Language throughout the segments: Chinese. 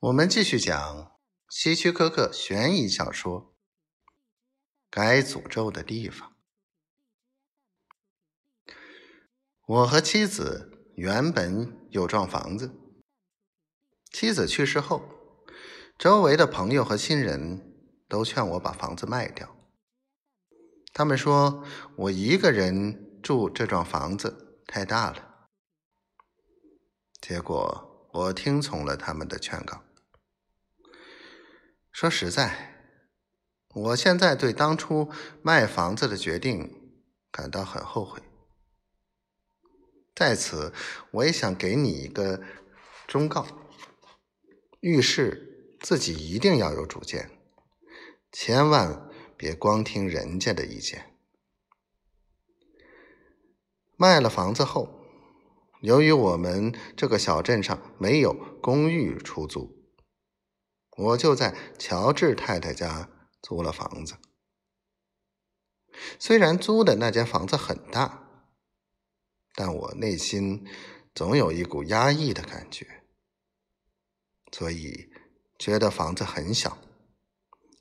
我们继续讲希区柯克悬疑小说《该诅咒的地方》。我和妻子原本有幢房子，妻子去世后，周围的朋友和亲人都劝我把房子卖掉。他们说我一个人住这幢房子太大了。结果我听从了他们的劝告。说实在，我现在对当初卖房子的决定感到很后悔。在此，我也想给你一个忠告：遇事自己一定要有主见，千万别光听人家的意见。卖了房子后，由于我们这个小镇上没有公寓出租。我就在乔治太太家租了房子。虽然租的那间房子很大，但我内心总有一股压抑的感觉，所以觉得房子很小，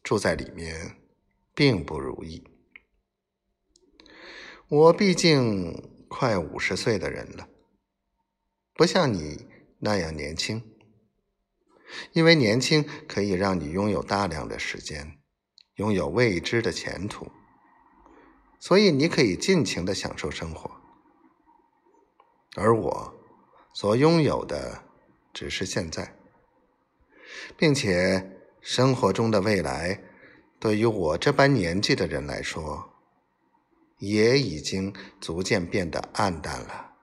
住在里面并不如意。我毕竟快五十岁的人了，不像你那样年轻。因为年轻可以让你拥有大量的时间，拥有未知的前途，所以你可以尽情的享受生活。而我所拥有的只是现在，并且生活中的未来，对于我这般年纪的人来说，也已经逐渐变得暗淡了。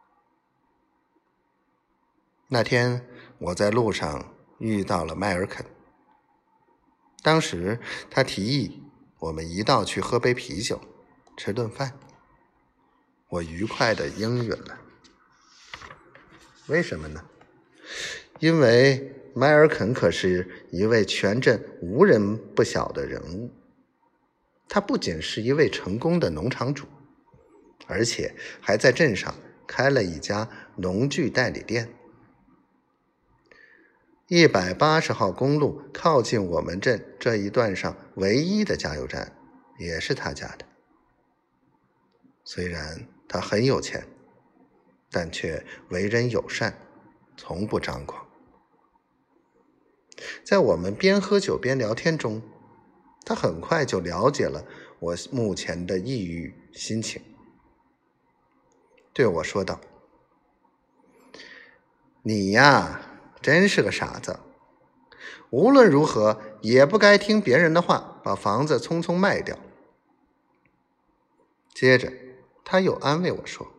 那天我在路上。遇到了迈尔肯。当时他提议我们一道去喝杯啤酒，吃顿饭。我愉快的应允了。为什么呢？因为迈尔肯可是一位全镇无人不晓的人物。他不仅是一位成功的农场主，而且还在镇上开了一家农具代理店。一百八十号公路靠近我们镇这一段上唯一的加油站，也是他家的。虽然他很有钱，但却为人友善，从不张狂。在我们边喝酒边聊天中，他很快就了解了我目前的抑郁心情，对我说道：“你呀。”真是个傻子，无论如何也不该听别人的话，把房子匆匆卖掉。接着，他又安慰我说：“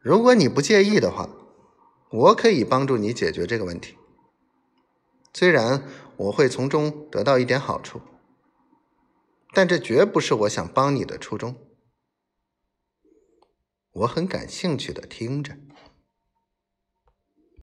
如果你不介意的话，我可以帮助你解决这个问题。虽然我会从中得到一点好处，但这绝不是我想帮你的初衷。”我很感兴趣的听着。